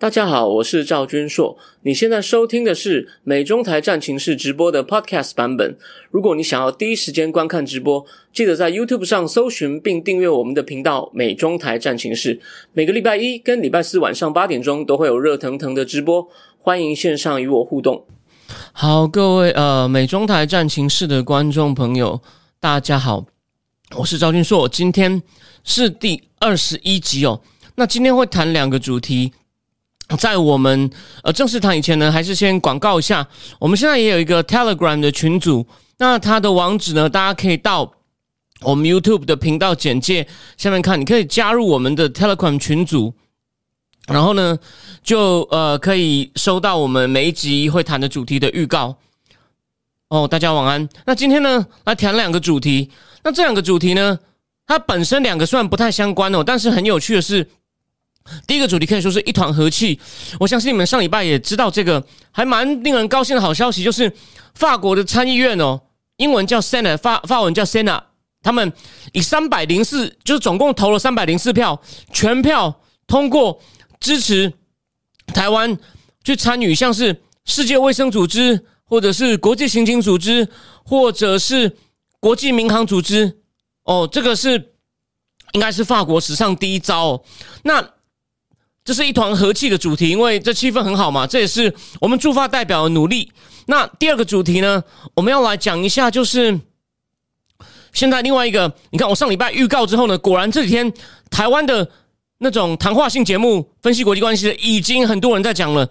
大家好，我是赵君硕。你现在收听的是美中台战情室直播的 Podcast 版本。如果你想要第一时间观看直播，记得在 YouTube 上搜寻并订阅我们的频道“美中台战情室”。每个礼拜一跟礼拜四晚上八点钟都会有热腾腾的直播，欢迎线上与我互动。好，各位呃美中台战情室的观众朋友，大家好，我是赵君硕。今天是第二十一集哦。那今天会谈两个主题。在我们呃正式谈以前呢，还是先广告一下。我们现在也有一个 Telegram 的群组，那它的网址呢，大家可以到我们 YouTube 的频道简介下面看，你可以加入我们的 Telegram 群组，然后呢，就呃可以收到我们每一集会谈的主题的预告。哦，大家晚安。那今天呢，来谈两个主题。那这两个主题呢，它本身两个虽然不太相关哦，但是很有趣的是。第一个主题可以说是一团和气，我相信你们上礼拜也知道这个还蛮令人高兴的好消息，就是法国的参议院哦，英文叫 Senate，法法文叫 Sena，他们以三百零四，就是总共投了三百零四票，全票通过支持台湾去参与，像是世界卫生组织，或者是国际刑警组织，或者是国际民航组织，哦，这个是应该是法国史上第一招，那。这是一团和气的主题，因为这气氛很好嘛。这也是我们驻发代表的努力。那第二个主题呢，我们要来讲一下，就是现在另外一个，你看我上礼拜预告之后呢，果然这几天台湾的那种谈话性节目分析国际关系的，已经很多人在讲了。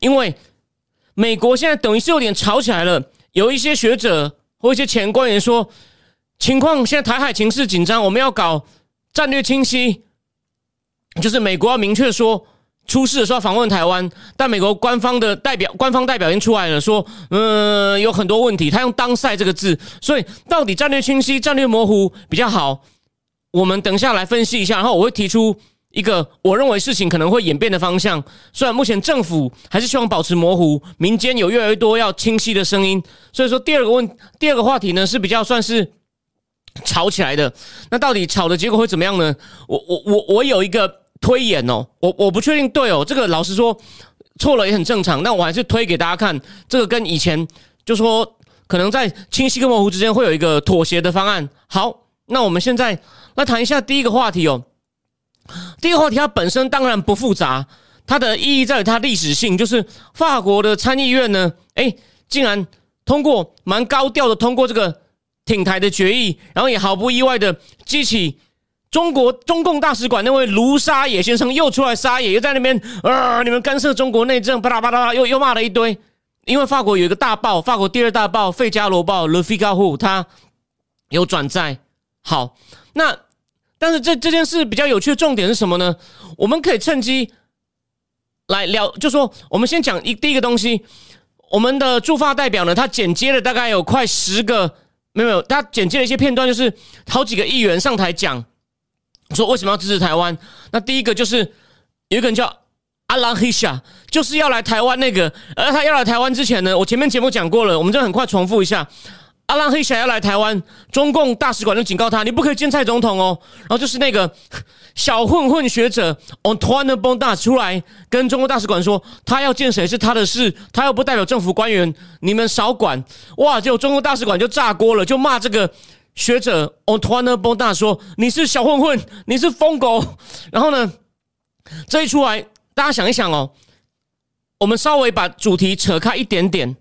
因为美国现在等于是有点吵起来了，有一些学者或一些前官员说，情况现在台海情势紧张，我们要搞战略清晰。就是美国要明确说出事的时候访问台湾，但美国官方的代表官方代表已经出来了，说嗯有很多问题，他用“当赛”这个字，所以到底战略清晰、战略模糊比较好？我们等下来分析一下，然后我会提出一个我认为事情可能会演变的方向。虽然目前政府还是希望保持模糊，民间有越来越多要清晰的声音，所以说第二个问第二个话题呢是比较算是吵起来的。那到底吵的结果会怎么样呢？我我我我有一个。推演哦，我我不确定对哦，这个老实说错了也很正常，那我还是推给大家看，这个跟以前就说可能在清晰跟模糊之间会有一个妥协的方案。好，那我们现在来谈一下第一个话题哦。第一个话题它本身当然不复杂，它的意义在于它历史性，就是法国的参议院呢，哎，竟然通过蛮高调的通过这个挺台的决议，然后也毫不意外的激起。中国中共大使馆那位卢沙野先生又出来撒野，又在那边啊！你们干涉中国内政，巴拉巴拉，又又骂了一堆。因为法国有一个大报，法国第二大报《费加罗报》（Le Figaro），他有转载。好，那但是这这件事比较有趣的重点是什么呢？我们可以趁机来聊，就说我们先讲一第一个东西。我们的驻法代表呢，他剪接了大概有快十个，没有没有，他剪接了一些片段，就是好几个议员上台讲。说为什么要支持台湾？那第一个就是有一个人叫阿兰黑夏，就是要来台湾那个。而他要来台湾之前呢，我前面节目讲过了，我们就很快重复一下。阿兰黑夏要来台湾，中共大使馆就警告他，你不可以见蔡总统哦。然后就是那个小混混学者 Antoine Bonda 出来跟中国大使馆说，他要见谁是他的事，他又不代表政府官员，你们少管。哇！结果中国大使馆就炸锅了，就骂这个。学者 Antoine b o n d a 说：“你是小混混，你是疯狗。”然后呢，这一出来，大家想一想哦，我们稍微把主题扯开一点点。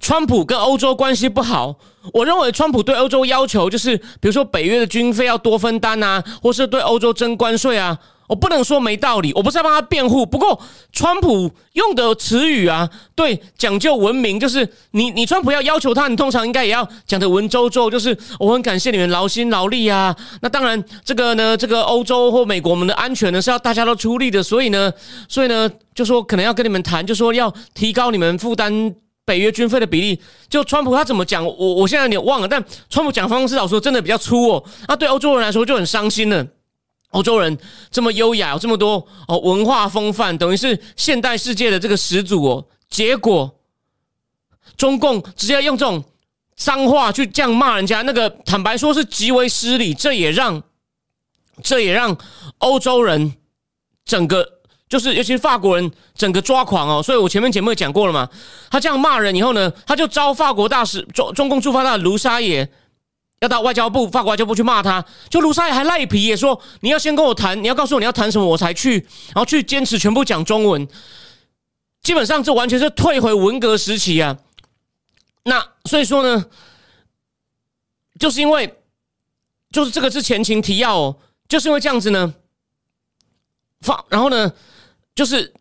川普跟欧洲关系不好，我认为川普对欧洲要求就是，比如说北约的军费要多分担啊，或是对欧洲征关税啊。我不能说没道理，我不是在帮他辩护。不过，川普用的词语啊，对，讲究文明，就是你，你川普要要求他，你通常应该也要讲的文绉绉，就是我很感谢你们劳心劳力啊。那当然，这个呢，这个欧洲或美国我们的安全呢是要大家都出力的，所以呢，所以呢，就说可能要跟你们谈，就说要提高你们负担北约军费的比例。就川普他怎么讲，我我现在有点忘了，但川普讲方式老说真的比较粗哦，那对欧洲人来说就很伤心了。欧洲人这么优雅，有这么多哦文化风范，等于是现代世界的这个始祖哦。结果中共直接用这种脏话去这样骂人家，那个坦白说是极为失礼。这也让这也让欧洲人整个就是尤其是法国人整个抓狂哦，所以我前面节目也讲过了嘛。他这样骂人以后呢，他就招法国大使中中共驻法大使卢沙野要到外交部法国外交部去骂他，就卢沙野还赖皮也说你要先跟我谈，你要告诉我你要谈什么我才去，然后去坚持全部讲中文。基本上这完全是退回文革时期啊。那所以说呢，就是因为就是这个是前情提要哦，就是因为这样子呢，放然后呢，就是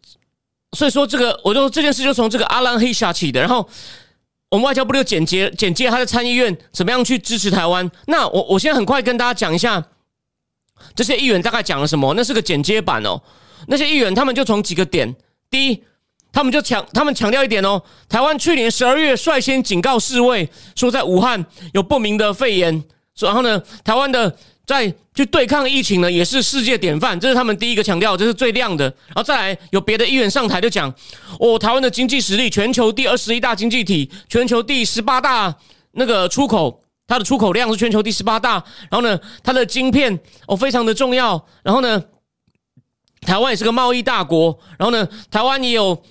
所以说这个，我就这件事就从这个阿兰黑下起的，然后我们外交部就简洁简介他在参议院怎么样去支持台湾。那我我现在很快跟大家讲一下这些议员大概讲了什么，那是个剪接版哦。那些议员他们就从几个点，第一。他们就强，他们强调一点哦，台湾去年十二月率先警告世卫，说在武汉有不明的肺炎，然后呢，台湾的在去对抗疫情呢，也是世界典范，这是他们第一个强调，这是最亮的。然后再来，有别的议员上台就讲，哦，台湾的经济实力，全球第二十一大经济体，全球第十八大那个出口，它的出口量是全球第十八大。然后呢，它的晶片哦非常的重要。然后呢，台湾也是个贸易大国。然后呢，台湾也有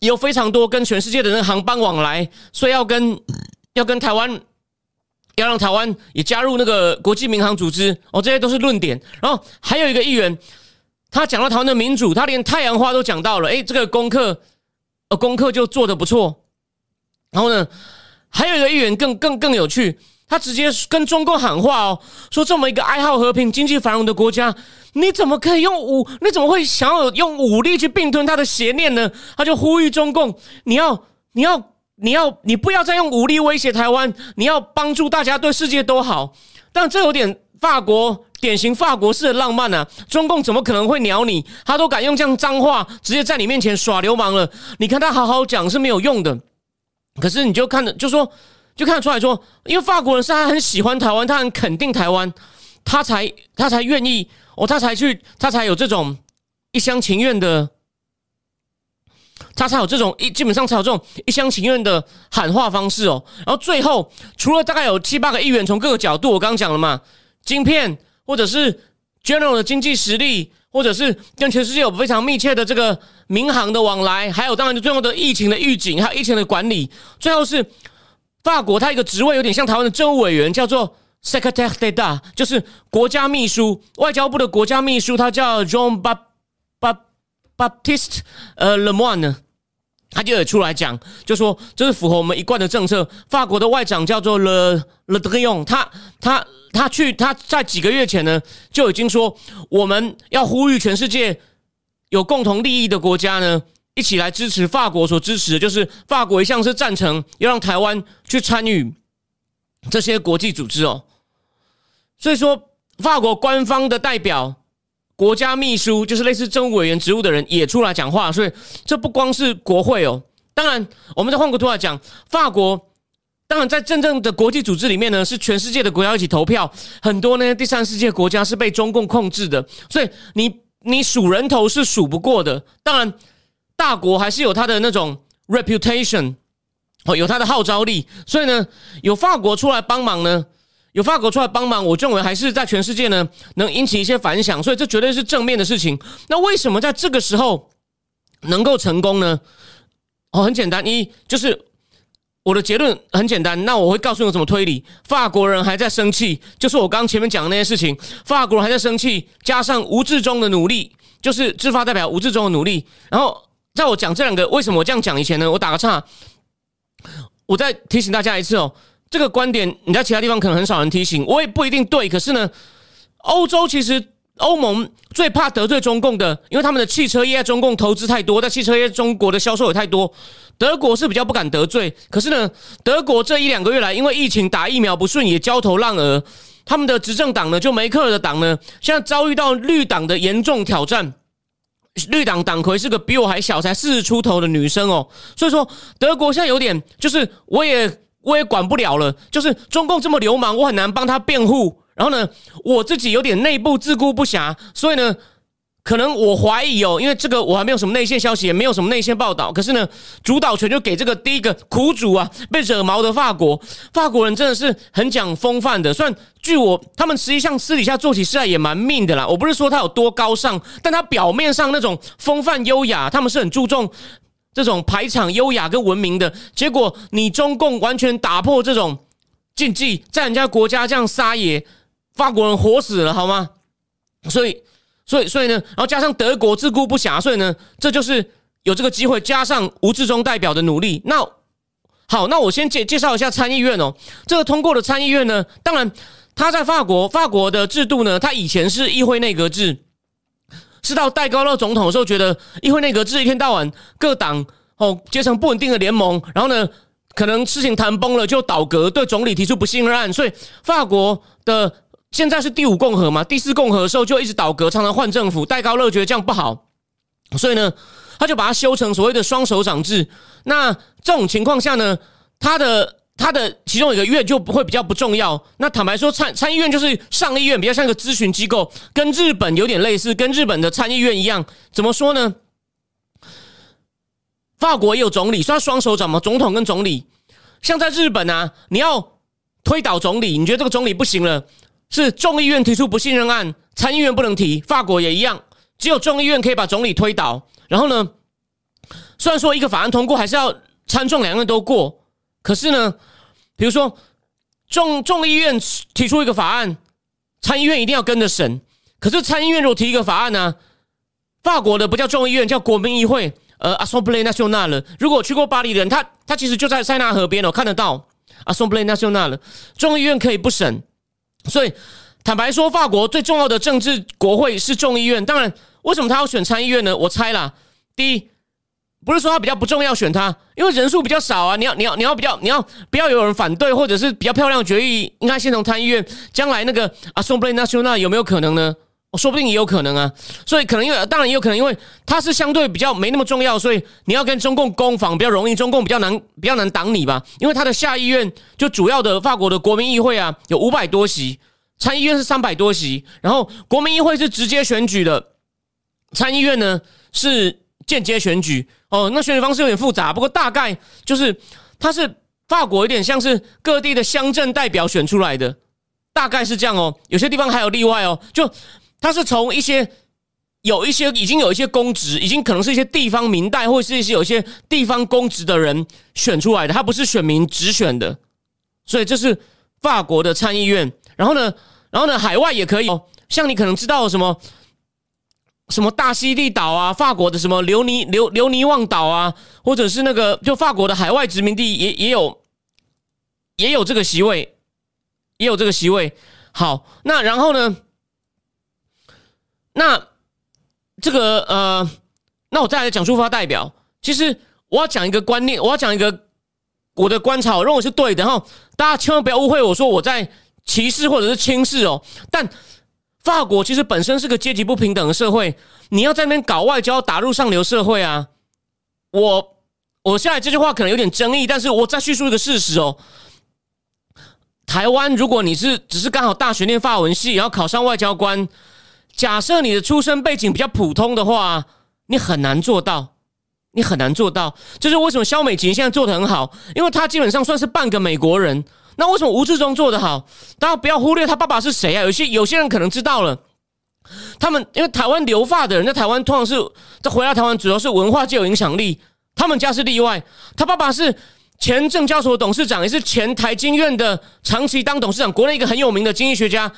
也。有非常多跟全世界的人航班往来，所以要跟要跟台湾，要让台湾也加入那个国际民航组织哦，这些都是论点。然后还有一个议员，他讲到台湾的民主，他连太阳花都讲到了，哎，这个功课呃功课就做的不错。然后呢，还有一个议员更更更有趣。他直接跟中共喊话哦，说这么一个爱好和平、经济繁荣的国家，你怎么可以用武？你怎么会想要用武力去并吞他的邪念呢？他就呼吁中共，你要、你要、你要、你不要再用武力威胁台湾，你要帮助大家对世界都好。但这有点法国典型法国式的浪漫啊！中共怎么可能会鸟你？他都敢用这样脏话直接在你面前耍流氓了。你看他好好讲是没有用的，可是你就看着就说。就看得出来说，因为法国人是他很喜欢台湾，他很肯定台湾，他才他才愿意哦，他才去，他才有这种一厢情愿的，他才有这种一基本上才有这种一厢情愿的喊话方式哦。然后最后，除了大概有七八个议员从各个角度，我刚刚讲了嘛，晶片或者是 general 的经济实力，或者是跟全世界有非常密切的这个民航的往来，还有当然就最后的疫情的预警，还有疫情的管理，最后是。法国，他一个职位有点像台湾的政务委员，叫做 Secretary d'État，就是国家秘书。外交部的国家秘书，他叫 Jean Baptiste 呃 Lemoine，他就得出来讲，就说这是符合我们一贯的政策。法国的外长叫做 Le Le Drian，他他他去他在几个月前呢就已经说，我们要呼吁全世界有共同利益的国家呢。一起来支持法国所支持的，就是法国一向是赞成要让台湾去参与这些国际组织哦。所以说，法国官方的代表、国家秘书，就是类似政务委员职务的人也出来讲话。所以，这不光是国会哦。当然，我们再换个图来讲，法国当然在真正的国际组织里面呢，是全世界的国家一起投票。很多呢，第三世界国家是被中共控制的，所以你你数人头是数不过的。当然。大国还是有它的那种 reputation，哦，有它的号召力，所以呢，有法国出来帮忙呢，有法国出来帮忙，我认为还是在全世界呢能引起一些反响，所以这绝对是正面的事情。那为什么在这个时候能够成功呢？哦，很简单，一就是我的结论很简单，那我会告诉你怎么推理。法国人还在生气，就是我刚前面讲的那些事情，法国人还在生气，加上吴志忠的努力，就是自发代表吴志忠的努力，然后。在我讲这两个为什么我这样讲以前呢？我打个岔，我再提醒大家一次哦。这个观点你在其他地方可能很少人提醒，我也不一定对。可是呢，欧洲其实欧盟最怕得罪中共的，因为他们的汽车业在中共投资太多，在汽车业中国的销售也太多。德国是比较不敢得罪，可是呢，德国这一两个月来，因为疫情打疫苗不顺，也焦头烂额。他们的执政党呢，就梅克尔的党呢，现在遭遇到绿党的严重挑战。绿党党魁是个比我还小，才四十出头的女生哦，所以说德国现在有点，就是我也我也管不了了，就是中共这么流氓，我很难帮他辩护。然后呢，我自己有点内部自顾不暇，所以呢，可能我怀疑哦，因为这个我还没有什么内线消息，也没有什么内线报道。可是呢，主导权就给这个第一个苦主啊，被惹毛的法国。法国人真的是很讲风范的，虽然据我他们实际上私底下做起事来也蛮命的啦。我不是说他有多高尚，但他表面上那种风范优雅，他们是很注重这种排场优雅跟文明的。结果你中共完全打破这种禁忌，在人家国家这样撒野，法国人活死了好吗？所以。所以，所以呢，然后加上德国自顾不暇，所以呢，这就是有这个机会。加上吴志忠代表的努力，那好，那我先介介绍一下参议院哦。这个通过的参议院呢，当然他在法国，法国的制度呢，他以前是议会内阁制，是到戴高乐总统的时候，觉得议会内阁制一天到晚各党哦结成不稳定的联盟，然后呢，可能事情谈崩了就倒阁，对总理提出不信任案，所以法国的。现在是第五共和嘛？第四共和的时候就一直倒戈，常常换政府。戴高乐觉得这样不好，所以呢，他就把它修成所谓的双手掌制。那这种情况下呢，他的他的其中一个院就不会比较不重要。那坦白说，参参议院就是上议院，比较像一个咨询机构，跟日本有点类似，跟日本的参议院一样。怎么说呢？法国也有总理，算双手掌嘛，总统跟总理。像在日本啊，你要推倒总理，你觉得这个总理不行了？是众议院提出不信任案，参议院不能提。法国也一样，只有众议院可以把总理推倒。然后呢，虽然说一个法案通过还是要参众两院都过，可是呢，比如说众众议院提出一个法案，参议院一定要跟着审。可是参议院如果提一个法案呢，法国的不叫众议院，叫国民议会，呃，Assemblée nationale。如果去过巴黎的人，他他其实就在塞纳河边哦，看得到 Assemblée nationale。众议院可以不审。所以，坦白说，法国最重要的政治国会是众议院。当然，为什么他要选参议院呢？我猜啦，第一，不是说他比较不重要选他，因为人数比较少啊。你要你要你要比较你要不要有人反对，或者是比较漂亮的决议，应该先从参议院。将来那个啊，Assembly National 有没有可能呢？说不定也有可能啊。所以可能因为当然也有可能，因为它是相对比较没那么重要，所以你要跟中共攻防比较容易，中共比较难比较难挡你吧。因为他的下议院就主要的法国的国民议会啊，有五百多席。参议院是三百多席，然后国民议会是直接选举的，参议院呢是间接选举。哦，那选举方式有点复杂，不过大概就是它是法国有点像是各地的乡镇代表选出来的，大概是这样哦。有些地方还有例外哦，就它是从一些有一些已经有一些公职，已经可能是一些地方民代或是一些有一些地方公职的人选出来的，它不是选民直选的，所以这是法国的参议院。然后呢，然后呢，海外也可以哦。像你可能知道什么什么大溪地岛啊，法国的什么留尼留留尼旺岛啊，或者是那个就法国的海外殖民地也也有也有这个席位，也有这个席位。好，那然后呢，那这个呃，那我再来讲出发代表。其实我要讲一个观念，我要讲一个我的观察，我认为是对的。然后大家千万不要误会我说我在。歧视或者是轻视哦，但法国其实本身是个阶级不平等的社会。你要在那边搞外交，打入上流社会啊！我我现在这句话可能有点争议，但是我再叙述一个事实哦。台湾，如果你是只是刚好大学念法文系，然后考上外交官，假设你的出身背景比较普通的话，你很难做到，你很难做到。这是为什么肖美琴现在做的很好，因为她基本上算是半个美国人。那为什么吴志忠做得好？大家不要忽略他爸爸是谁啊？有些有些人可能知道了，他们因为台湾留发的人在台湾通常是在回来台湾，主要是文化界有影响力。他们家是例外，他爸爸是前证交所董事长，也是前台经院的长期当董事长，国内一个很有名的经济学家。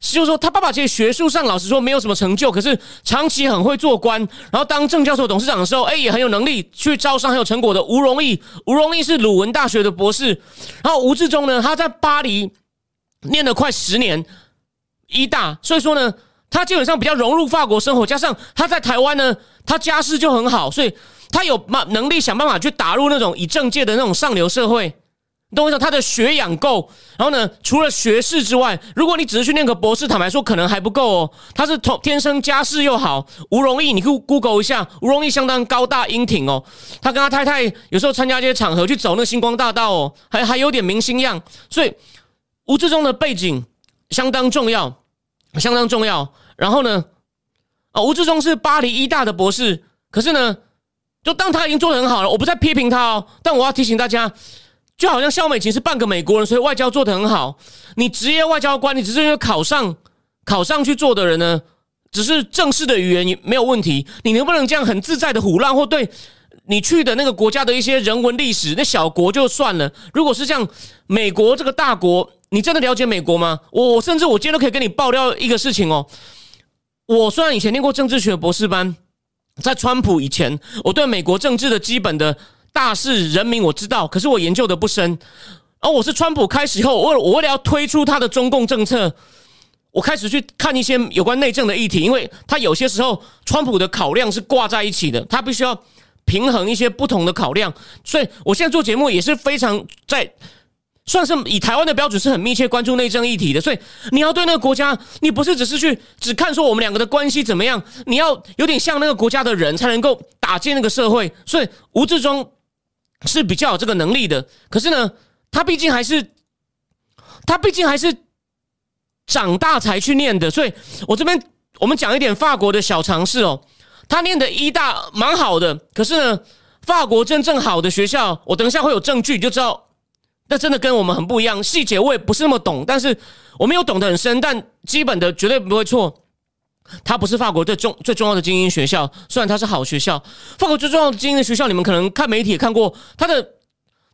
就是说，他爸爸其实学术上老实说没有什么成就，可是长期很会做官。然后当正教授、董事长的时候，哎，也很有能力去招商，很有成果的。吴荣义，吴荣义是鲁文大学的博士。然后吴志忠呢，他在巴黎念了快十年医大，所以说呢，他基本上比较融入法国生活。加上他在台湾呢，他家世就很好，所以他有嘛能力想办法去打入那种以政界的那种上流社会。你懂我意思？他的学养够，然后呢，除了学士之外，如果你只是去念个博士，坦白说可能还不够哦。他是从天生家世又好，吴荣义，你去 Google 一下，吴荣义相当高大英挺哦。他跟他太太有时候参加这些场合去走那星光大道哦，还还有点明星样。所以吴志忠的背景相当重要，相当重要。然后呢，啊，吴志忠是巴黎医大的博士，可是呢，就当他已经做得很好了，我不再批评他哦，但我要提醒大家，就好像肖美琴是半个美国人，所以外交做的很好。你职业外交官，你只是因为考上考上去做的人呢，只是正式的语言你没有问题，你能不能这样很自在的胡乱或对？你去的那个国家的一些人文历史，那小国就算了。如果是像美国这个大国，你真的了解美国吗？我甚至我今天都可以跟你爆料一个事情哦。我虽然以前念过政治学博士班，在川普以前，我对美国政治的基本的大事人民我知道，可是我研究的不深。而我是川普开始以后，我我为了要推出他的中共政策，我开始去看一些有关内政的议题，因为他有些时候川普的考量是挂在一起的，他必须要。平衡一些不同的考量，所以我现在做节目也是非常在，算是以台湾的标准是很密切关注内政议题的。所以你要对那个国家，你不是只是去只看说我们两个的关系怎么样，你要有点像那个国家的人，才能够打进那个社会。所以吴志忠是比较有这个能力的，可是呢，他毕竟还是他毕竟还是长大才去念的。所以我这边我们讲一点法国的小常识哦。他念的医大蛮好的，可是呢，法国真正好的学校，我等一下会有证据你就知道，那真的跟我们很不一样。细节我也不是那么懂，但是我没有懂得很深，但基本的绝对不会错。它不是法国最重最重要的精英学校，虽然它是好学校。法国最重要的精英的学校，你们可能看媒体也看过，它的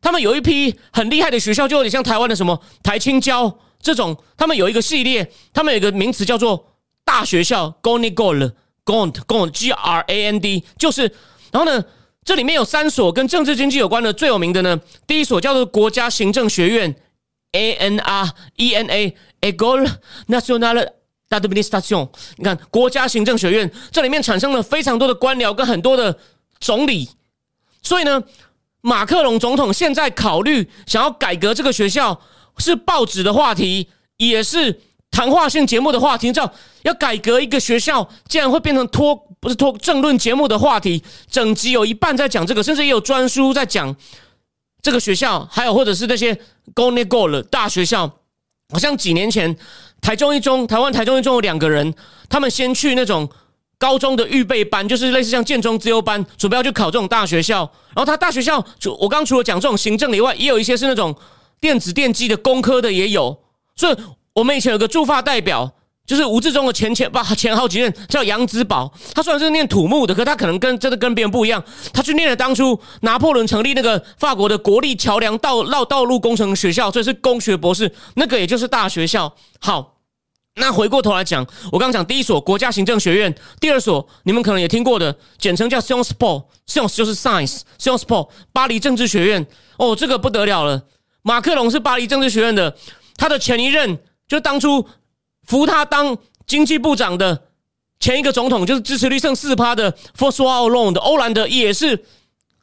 他们有一批很厉害的学校，就有点像台湾的什么台青交这种，他们有一个系列，他们有一个名词叫做大学校 g o n i g o l Gond，Gond，G R A N D，就是，然后呢，这里面有三所跟政治经济有关的，最有名的呢，第一所叫做国家行政学院，A N R E N A，École Nationale d'Administration。你看，国家行政学院，这里面产生了非常多的官僚跟很多的总理，所以呢，马克龙总统现在考虑想要改革这个学校，是报纸的话题，也是。谈话性节目的话题，叫要改革一个学校，竟然会变成脱不是脱政论节目的话题。整集有一半在讲这个，甚至也有专书在讲这个学校，还有或者是那些 Go Ne Go 了大学校。好像几年前台中一中，台湾台中一中有两个人，他们先去那种高中的预备班，就是类似像建中资优班，准备要去考这种大学校。然后他大学校，就我刚除了讲这种行政以外，也有一些是那种电子电机的工科的也有，所以。我们以前有个驻发代表，就是吴志忠的前前吧前好几任，叫杨子宝。他虽然是念土木的，可他可能跟真的跟别人不一样。他去念了当初拿破仑成立那个法国的国立桥梁道绕道路工程学校，所以是工学博士。那个也就是大学校。好，那回过头来讲，我刚刚讲第一所国家行政学院，第二所你们可能也听过的，简称叫 Sciences Po，Sciences 就是 Science，Sciences Po 巴黎政治学院。哦，这个不得了了，马克龙是巴黎政治学院的，他的前一任。就当初扶他当经济部长的前一个总统，就是支持率剩四趴的 f o r s w a l o n 的欧兰德，也是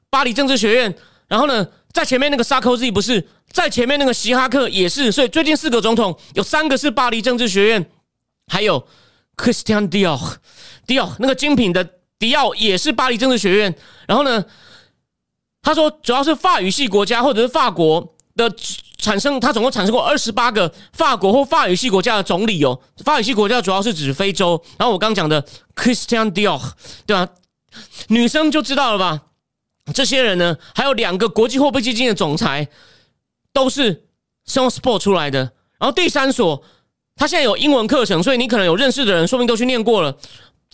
巴黎政治学院。然后呢，在前面那个 Sarkozy 不是，在前面那个希哈克也是。所以最近四个总统有三个是巴黎政治学院，还有 Christian Dior，Dior 那个精品的迪奥也是巴黎政治学院。然后呢，他说主要是法语系国家或者是法国的。产生，他总共产生过二十八个法国或法语系国家的总理哦。法语系国家主要是指非洲。然后我刚讲的 Christian Dior，对吧？女生就知道了吧？这些人呢，还有两个国际货币基金的总裁，都是 s o n s p o r t 出来的。然后第三所，他现在有英文课程，所以你可能有认识的人，说不定都去念过了。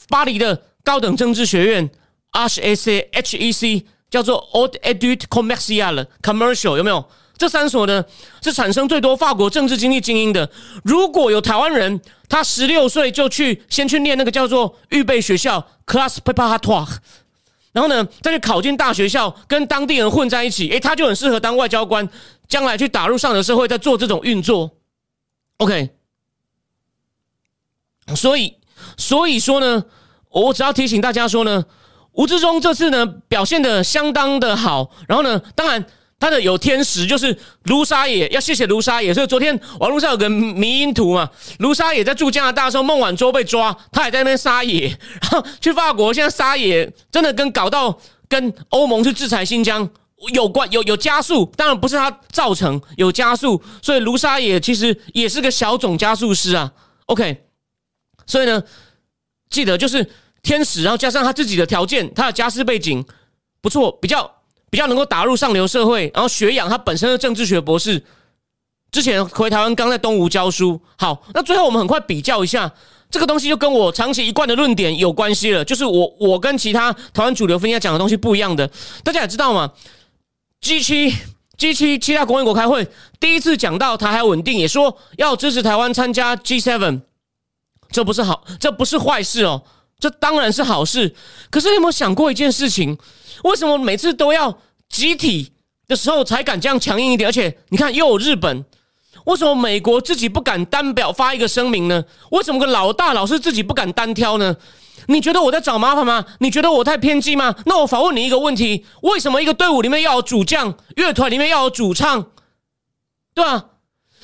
巴黎的高等政治学院 HEC，叫做 Haute Études Commerciales Commercial，有没有？这三所呢是产生最多法国政治经济精英的。如果有台湾人，他十六岁就去先去念那个叫做预备学校 （class preparatoire），然后呢再去考进大学校，跟当地人混在一起，诶，他就很适合当外交官，将来去打入上流社会，在做这种运作。OK，所以所以说呢，我只要提醒大家说呢，吴志忠这次呢表现的相当的好，然后呢，当然。他的有天使就是卢沙野，要谢谢卢沙野。所以昨天网络上有个迷因图嘛，卢沙野在住加拿大的时候，孟晚舟被抓，他也在那边撒野。然后去法国，现在撒野真的跟搞到跟欧盟去制裁新疆有关，有有加速。当然不是他造成，有加速。所以卢沙野其实也是个小种加速师啊。OK，所以呢，记得就是。天使，然后加上他自己的条件，他的家世背景不错，比较比较能够打入上流社会，然后学养他本身的政治学博士。之前回台湾刚在东吴教书，好，那最后我们很快比较一下这个东西，就跟我长期一贯的论点有关系了，就是我我跟其他台湾主流分析讲的东西不一样的，大家也知道嘛，G 七 G 七七大工业国开会第一次讲到台海稳定，也说要支持台湾参加 G seven，这不是好，这不是坏事哦。这当然是好事，可是你有没有想过一件事情？为什么每次都要集体的时候才敢这样强硬一点？而且你看，又有日本，为什么美国自己不敢单表发一个声明呢？为什么个老大老是自己不敢单挑呢？你觉得我在找麻烦吗？你觉得我太偏激吗？那我反问你一个问题：为什么一个队伍里面要有主将，乐团里面要有主唱，对吧？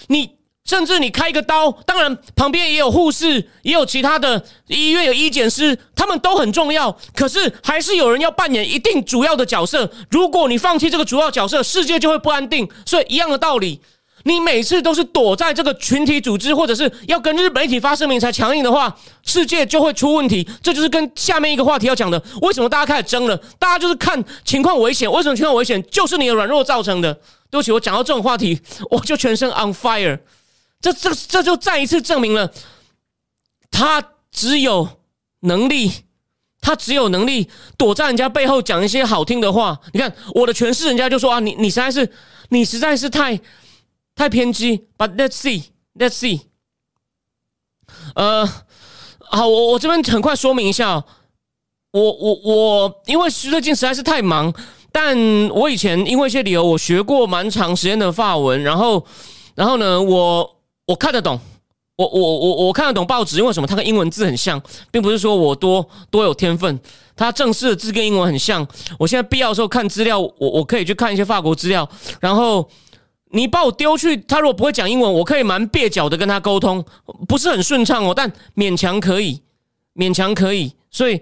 你。甚至你开一个刀，当然旁边也有护士，也有其他的医院有医检师，他们都很重要。可是还是有人要扮演一定主要的角色。如果你放弃这个主要角色，世界就会不安定。所以一样的道理，你每次都是躲在这个群体组织，或者是要跟日本一起发声明才强硬的话，世界就会出问题。这就是跟下面一个话题要讲的：为什么大家开始争了？大家就是看情况危险。为什么情况危险？就是你的软弱造成的。对不起，我讲到这种话题，我就全身 on fire。这这这就再一次证明了，他只有能力，他只有能力躲在人家背后讲一些好听的话。你看我的诠释，人家就说啊，你你实在是，你实在是太太偏激。But let's see, let's see。呃，好，我我这边很快说明一下，我我我因为最近实在是太忙，但我以前因为一些理由，我学过蛮长时间的法文，然后然后呢，我。我看得懂，我我我我看得懂报纸，因为什么？它跟英文字很像，并不是说我多多有天分，它正式的字跟英文很像。我现在必要的时候看资料，我我可以去看一些法国资料。然后你把我丢去，他如果不会讲英文，我可以蛮蹩脚的跟他沟通，不是很顺畅哦，但勉强可以，勉强可以。所以，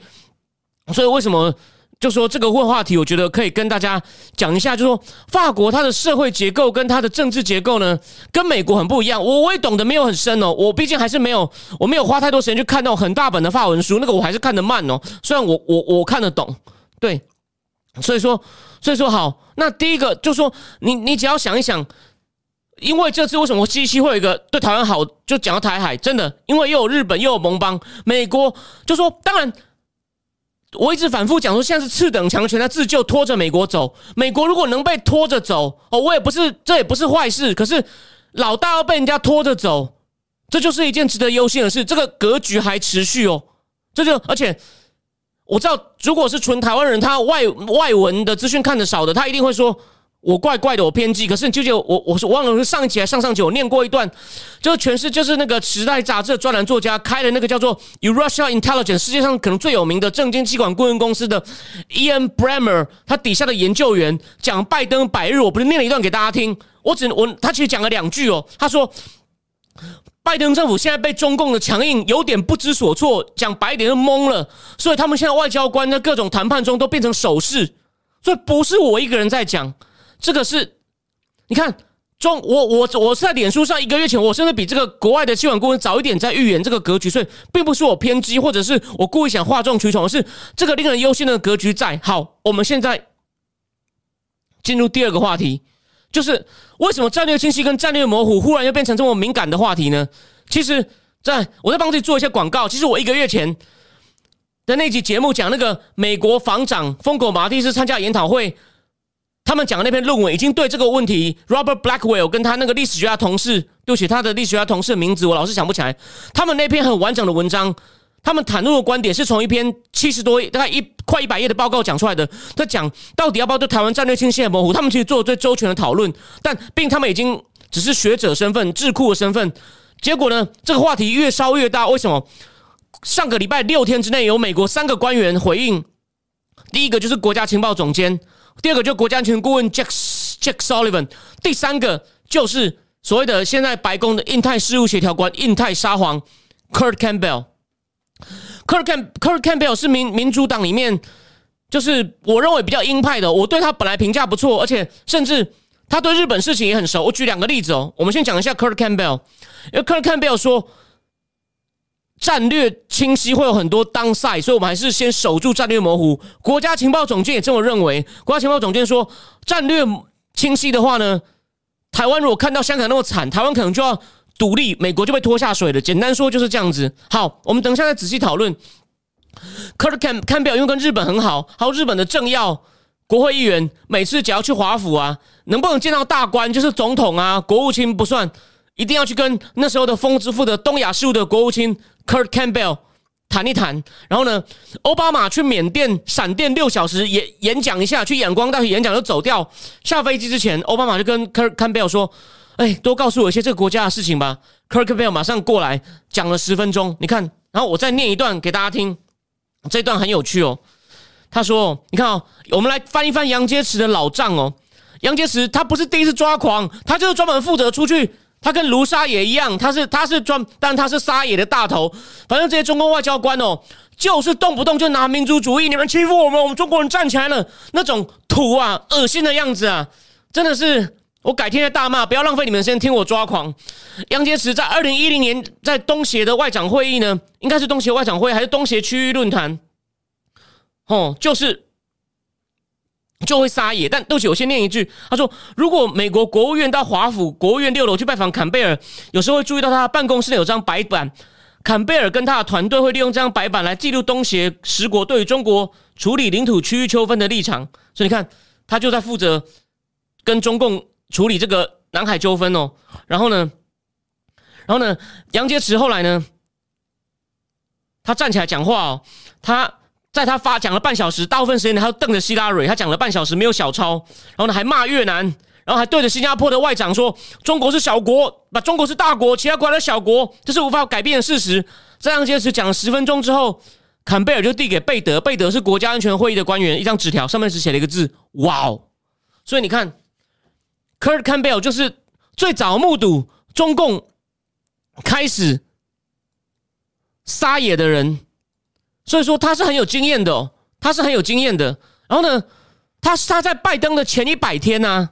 所以为什么？就说这个问话题，我觉得可以跟大家讲一下。就说法国它的社会结构跟它的政治结构呢，跟美国很不一样。我我也懂得没有很深哦，我毕竟还是没有，我没有花太多时间去看那种很大本的法文书，那个我还是看得慢哦。虽然我我我看得懂，对，所以说所以说好。那第一个就说你你只要想一想，因为这次为什么机器会有一个对台湾好，就讲到台海，真的，因为又有日本又有盟邦，美国就说当然。我一直反复讲说，现在是次等强权他自救，拖着美国走。美国如果能被拖着走，哦，我也不是，这也不是坏事。可是老大要被人家拖着走，这就是一件值得忧心的事。这个格局还持续哦，这就而且我知道，如果是纯台湾人，他外外文的资讯看的少的，他一定会说。我怪怪的，我偏激。可是你记得我，我是忘了是上一集还上上集，我念过一段，就是全是就是那个《时代》杂志专栏作家开的那个叫做 Russia Intelligence，世界上可能最有名的政经机管顾问公司的 Ian Bremer，他底下的研究员讲拜登百日，我不是念了一段给大家听，我只我他其实讲了两句哦，他说拜登政府现在被中共的强硬有点不知所措，讲白一点就懵了，所以他们现在外交官在各种谈判中都变成手势，所以不是我一个人在讲。这个是，你看中我我我是在脸书上一个月前，我甚至比这个国外的气管顾问早一点在预言这个格局，所以并不是我偏激，或者是我故意想哗众取宠，而是这个令人忧心的格局在。好，我们现在进入第二个话题，就是为什么战略清晰跟战略模糊忽然又变成这么敏感的话题呢？其实，在我在帮自己做一些广告。其实我一个月前的那集节目讲那个美国防长疯狗马蒂斯参加研讨会。他们讲的那篇论文已经对这个问题，Robert Blackwell 跟他那个历史学家同事，对不起，他的历史学家同事的名字我老是想不起来。他们那篇很完整的文章，他们袒露的观点是从一篇七十多页大概一快一百页的报告讲出来的。他讲到底要不要对台湾战略清晰模糊，他们其实做了最周全的讨论，但并他们已经只是学者身份、智库的身份。结果呢，这个话题越烧越大。为什么？上个礼拜六天之内，有美国三个官员回应，第一个就是国家情报总监。第二个就国家安全顾问 Jack Jack Sullivan，第三个就是所谓的现在白宫的印太事务协调官、印太沙皇 Kurt Campbell。Kurt Camp Kurt Campbell 是民民主党里面，就是我认为比较鹰派的。我对他本来评价不错，而且甚至他对日本事情也很熟。我举两个例子哦，我们先讲一下 Kurt Campbell，因为 Kurt Campbell 说，战略清晰会有很多当赛，所以我们还是先守住战略模糊。国家情报总监也这么认为。国家情报总监说，战略清晰的话呢，台湾如果看到香港那么惨，台湾可能就要独立，美国就被拖下水了。简单说就是这样子。好，我们等一下再仔细讨论。科尔坎坎表因为跟日本很好，还有日本的政要、国会议员，每次只要去华府啊，能不能见到大官，就是总统啊、国务卿不算。一定要去跟那时候的风之父的东亚事务的国务卿 Kurt Campbell 谈一谈。然后呢，奥巴马去缅甸闪电六小时演演讲一下，去仰光大学演讲就走掉。下飞机之前，奥巴马就跟 Kurt Campbell 说：“哎，多告诉我一些这个国家的事情吧。”Kurt Campbell 马上过来讲了十分钟。你看，然后我再念一段给大家听，这段很有趣哦。他说：“你看哦，我们来翻一翻杨洁篪的老账哦。杨洁篪他不是第一次抓狂，他就是专门负责出去。”他跟卢沙野一样，他是他是专，但他是沙野的大头。反正这些中共外交官哦，就是动不动就拿民族主义，你们欺负我们，我们中国人站起来了，那种土啊、恶心的样子啊，真的是我改天再大骂，不要浪费你们时间听我抓狂。杨洁篪在二零一零年在东协的外长会议呢，应该是东协外长会还是东协区域论坛？哦，就是。就会撒野，但对不起，我先念一句。他说：“如果美国国务院到华府国务院六楼去拜访坎贝尔，有时候会注意到他的办公室有张白板。坎贝尔跟他的团队会利用这张白板来记录东协十国对于中国处理领土区域纠纷的立场。所以你看，他就在负责跟中共处理这个南海纠纷哦。然后呢，然后呢，杨洁篪后来呢，他站起来讲话哦，他。”在他发讲了半小时，大部分时间他都瞪着希拉蕊，他讲了半小时没有小抄，然后呢还骂越南，然后还对着新加坡的外长说中国是小国，把中国是大国，其他国家的小国，这是无法改变的事实。这样坚持讲了十分钟之后，坎贝尔就递给贝德，贝德是国家安全会议的官员，一张纸条，上面只写了一个字：哇哦！所以你看，Kurt Campbell 就是最早目睹中共开始撒野的人。所以说他是很有经验的，他是很有经验的。然后呢，他他在拜登的前一百天呢，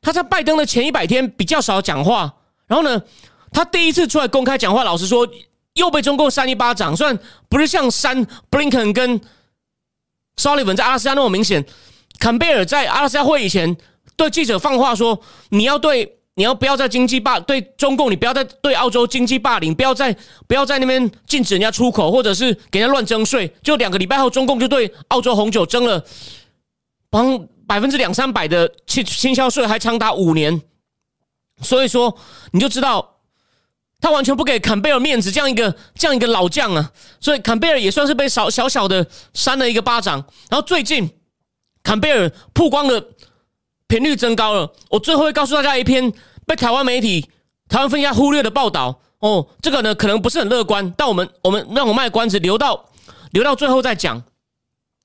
他在拜登的前一百天比较少讲话。然后呢，他第一次出来公开讲话，老实说又被中共扇一巴掌。虽然不是像扇布林肯跟沙利文在阿拉斯加那么明显，坎贝尔在阿拉斯加会以前对记者放话说：“你要对。”你要不要在经济霸对中共？你不要再对澳洲经济霸凌，不要再不要在那边禁止人家出口，或者是给人家乱征税。就两个礼拜后，中共就对澳洲红酒征了帮百分之两三百的倾倾销税，还长达五年。所以说，你就知道他完全不给坎贝尔面子，这样一个这样一个老将啊。所以坎贝尔也算是被小小小的扇了一个巴掌。然后最近坎贝尔曝光了。频率增高了，我最后会告诉大家一篇被台湾媒体、台湾分析忽略的报道。哦，这个呢可能不是很乐观，但我们我们让我卖关子，留到留到最后再讲。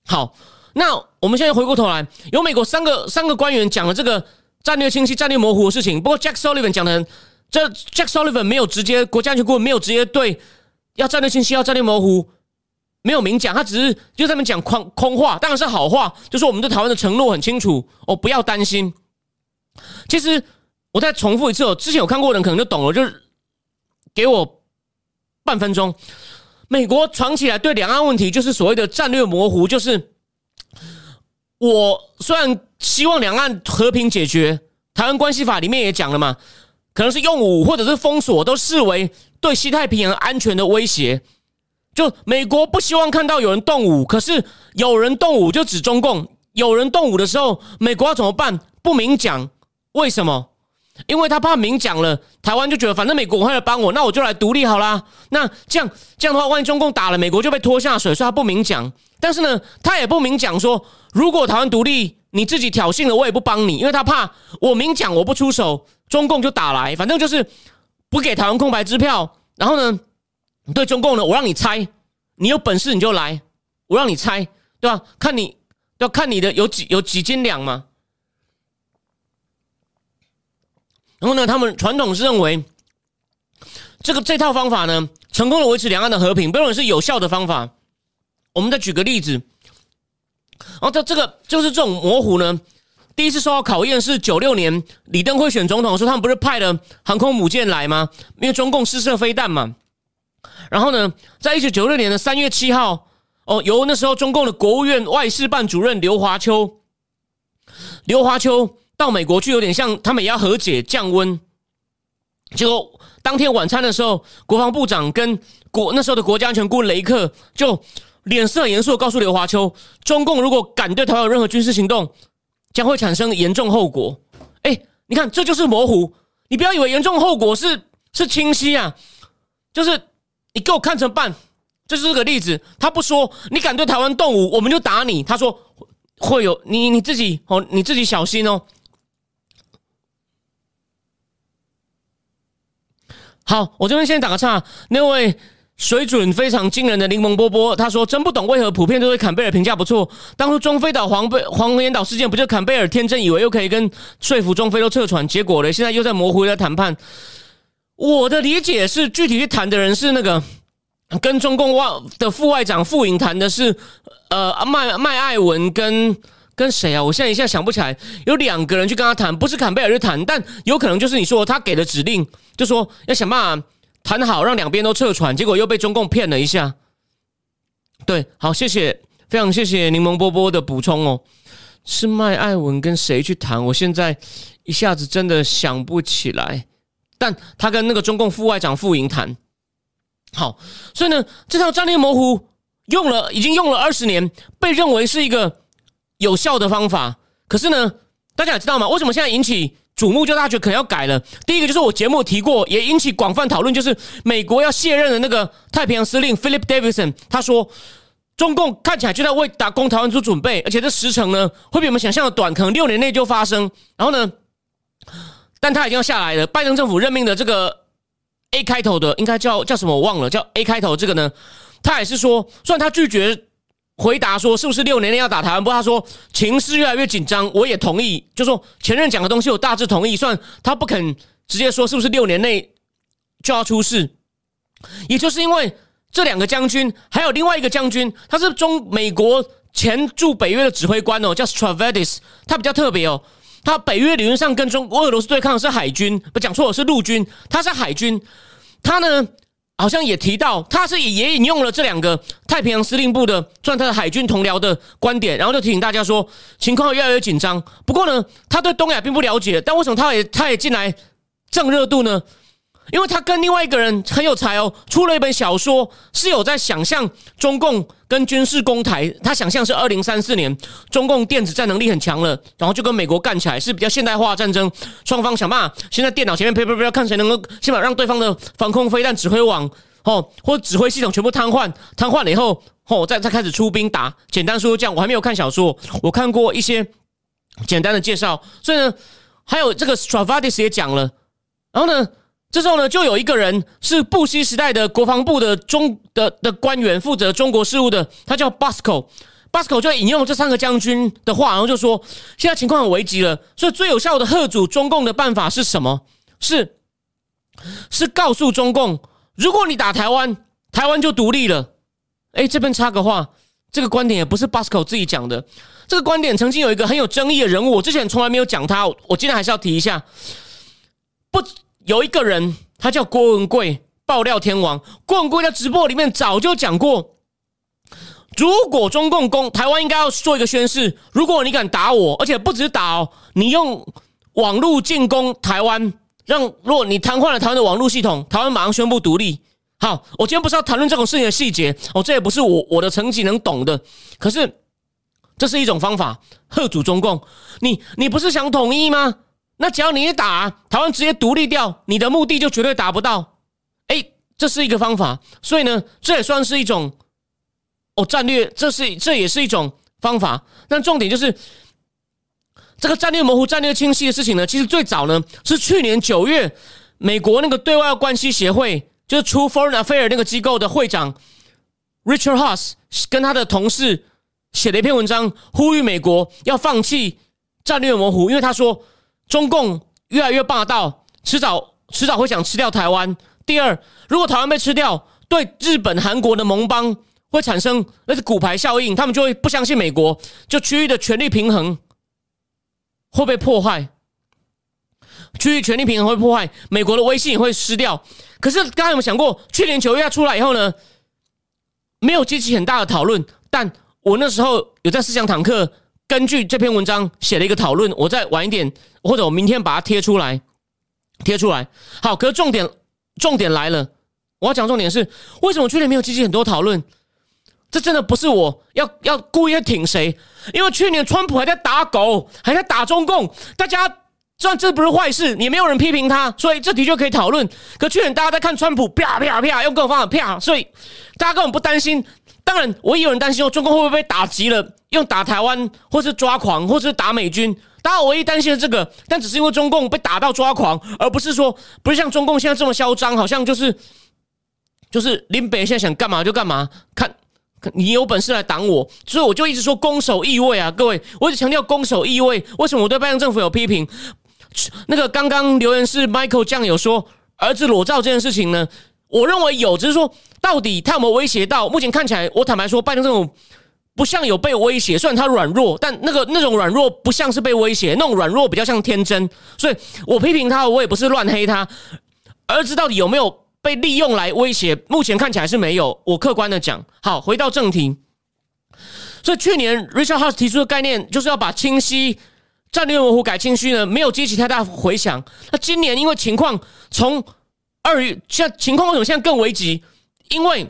好，那我们现在回过头来，有美国三个三个官员讲了这个战略清晰、战略模糊的事情。不过 Jack Sullivan 讲的，这 Jack Sullivan 没有直接国家安全顾问没有直接对要战略清晰、要战略模糊。没有明讲，他只是就在那边讲空空话，当然是好话，就是我们对台湾的承诺很清楚哦，不要担心。其实我再重复一次哦，之前有看过的人可能就懂了，就是给我半分钟。美国藏起来对两岸问题就是所谓的战略模糊，就是我虽然希望两岸和平解决，台湾关系法里面也讲了嘛，可能是用武或者是封锁，都视为对西太平洋安全的威胁。就美国不希望看到有人动武，可是有人动武就指中共。有人动武的时候，美国要怎么办？不明讲，为什么？因为他怕明讲了，台湾就觉得反正美国会来帮我，那我就来独立好啦。那这样这样的话，万一中共打了，美国就被拖下水，所以他不明讲。但是呢，他也不明讲说，如果台湾独立，你自己挑衅了，我也不帮你，因为他怕我明讲我不出手，中共就打来。反正就是不给台湾空白支票，然后呢？对中共呢，我让你猜，你有本事你就来，我让你猜，对吧？看你要看你的有几有几斤两嘛。然后呢，他们传统是认为这个这套方法呢，成功的维持两岸的和平，不认为是有效的方法。我们再举个例子，然后这这个就是这种模糊呢，第一次受到考验是九六年李登辉选总统的时候，他们不是派了航空母舰来吗？因为中共试射飞弹嘛。然后呢，在一九九六年的三月七号，哦，由那时候中共的国务院外事办主任刘华秋，刘华秋到美国去，有点像他们也要和解降温。结果当天晚餐的时候，国防部长跟国那时候的国家安全顾问雷克就脸色严肃的告诉刘华秋，中共如果敢对台湾有任何军事行动，将会产生严重后果。哎，你看，这就是模糊。你不要以为严重后果是是清晰啊，就是你给我看成办。这是个例子。他不说你敢对台湾动武，我们就打你。他说会有你你自己哦，你自己小心哦。好，我这边先打个岔。那位水准非常惊人的柠檬波波，他说：“真不懂为何普遍都对坎贝尔评价不错。当初中非岛黄贝黄岩岛事件，不就坎贝尔天真以为又可以跟说服中非都撤船，结果呢，现在又在模糊在谈判。我的理解是，具体去谈的人是那个跟中共外的副外长傅颖谈的是呃麦麦爱文跟。”跟谁啊？我现在一下想不起来。有两个人去跟他谈，不是坎贝尔去谈，但有可能就是你说他给的指令，就说要想办法谈好，让两边都撤船，结果又被中共骗了一下。对，好，谢谢，非常谢谢柠檬波波的补充哦。是麦艾文跟谁去谈？我现在一下子真的想不起来。但他跟那个中共副外长傅莹谈。好，所以呢，这套战略模糊用了，已经用了二十年，被认为是一个。有效的方法，可是呢，大家也知道吗？为什么现在引起瞩目？就大家觉得可能要改了。第一个就是我节目提过，也引起广泛讨论，就是美国要卸任的那个太平洋司令 Philip Davidson，他说中共看起来就在为打攻台湾做准备，而且这时程呢会比我们想象的短，可能六年内就发生。然后呢，但他已经要下来了。拜登政府任命的这个 A 开头的，应该叫叫什么？我忘了，叫 A 开头这个呢，他也是说，虽然他拒绝。回答说：“是不是六年内要打台湾？”不过，他说情势越来越紧张，我也同意。就说前任讲的东西，我大致同意。算他不肯直接说是不是六年内就要出事，也就是因为这两个将军，还有另外一个将军，他是中美国前驻北约的指挥官哦，叫 Stravadis。他比较特别哦，他北约理论上跟中国俄罗斯对抗的是海军，不讲错了是陆军，他是海军，他呢？好像也提到，他是也引用了这两个太平洋司令部的算他的海军同僚的观点，然后就提醒大家说，情况越来越紧张。不过呢，他对东亚并不了解，但为什么他也他也进来蹭热度呢？因为他跟另外一个人很有才哦，出了一本小说，是有在想象中共跟军事攻台。他想象是二零三四年，中共电子战能力很强了，然后就跟美国干起来，是比较现代化战争。双方想办法，现在电脑前面啪啪啪，看谁能够先把让对方的防空飞弹指挥网哦，或指挥系统全部瘫痪，瘫痪了以后哦，再再开始出兵打。简单说这样，我还没有看小说，我看过一些简单的介绍。所以呢，还有这个 Stravadis 也讲了，然后呢。这时候呢，就有一个人是布希时代的国防部的中的的官员，负责中国事务的，他叫 Bosco。Bosco 就引用这三个将军的话，然后就说：现在情况很危急了，所以最有效的贺阻中共的办法是什么？是是告诉中共，如果你打台湾，台湾就独立了。哎，这边插个话，这个观点也不是 Bosco 自己讲的，这个观点曾经有一个很有争议的人物，我之前从来没有讲他，我今天还是要提一下，不。有一个人，他叫郭文贵，爆料天王。郭文贵在直播里面早就讲过，如果中共攻台湾，应该要做一个宣誓：如果你敢打我，而且不止打哦，你用网络进攻台湾，让如果你瘫痪了台湾的网络系统，台湾马上宣布独立。好，我今天不是要谈论这种事情的细节哦，这也不是我我的层级能懂的。可是这是一种方法，贺阻中共。你你不是想统一吗？那只要你一打台湾直接独立掉，你的目的就绝对达不到。哎，这是一个方法，所以呢，这也算是一种哦战略，这是这也是一种方法。但重点就是这个战略模糊、战略清晰的事情呢，其实最早呢是去年九月，美国那个对外关系协会，就是出 Foreign Affair 那个机构的会长 Richard Haas 跟他的同事写了一篇文章，呼吁美国要放弃战略模糊，因为他说。中共越来越霸道，迟早迟早会想吃掉台湾。第二，如果台湾被吃掉，对日本、韩国的盟邦会产生那是骨牌效应，他们就会不相信美国，就区域的权力平衡会被破坏。区域权力平衡会破坏，美国的威信也会失掉。可是刚刚有没有想过，去年九月出来以后呢，没有激起很大的讨论。但我那时候有在思想坦克根据这篇文章写了一个讨论，我再晚一点或者我明天把它贴出来，贴出来。好，可是重点重点来了，我要讲重点是为什么去年没有激起很多讨论？这真的不是我要要故意要挺谁，因为去年川普还在打狗，还在打中共，大家虽然这不是坏事，也没有人批评他，所以这的确可以讨论。可去年大家在看川普啪啪啪用各种方法啪，所以大家根本不担心。当然，我也有人担心说中共会不会被打急了，用打台湾，或是抓狂，或是打美军。当然，我唯一担心的这个，但只是因为中共被打到抓狂，而不是说不是像中共现在这么嚣张，好像就是就是林北现在想干嘛就干嘛，看。你有本事来挡我，所以我就一直说攻守易位啊，各位，我一直强调攻守易位。为什么我对拜登政府有批评？那个刚刚留言是 Michael 酱有说儿子裸照这件事情呢？我认为有，只是说到底他有没有威胁到？目前看起来，我坦白说，拜登政府不像有被威胁，虽然他软弱，但那个那种软弱不像是被威胁，那种软弱比较像天真。所以我批评他，我也不是乱黑他。儿子到底有没有？被利用来威胁，目前看起来是没有。我客观的讲，好，回到正题。所以去年 Richard House 提出的概念，就是要把清晰战略模糊改清晰呢，没有激起太大回响。那今年因为情况从二月，现在情况为什么现在更危急？因为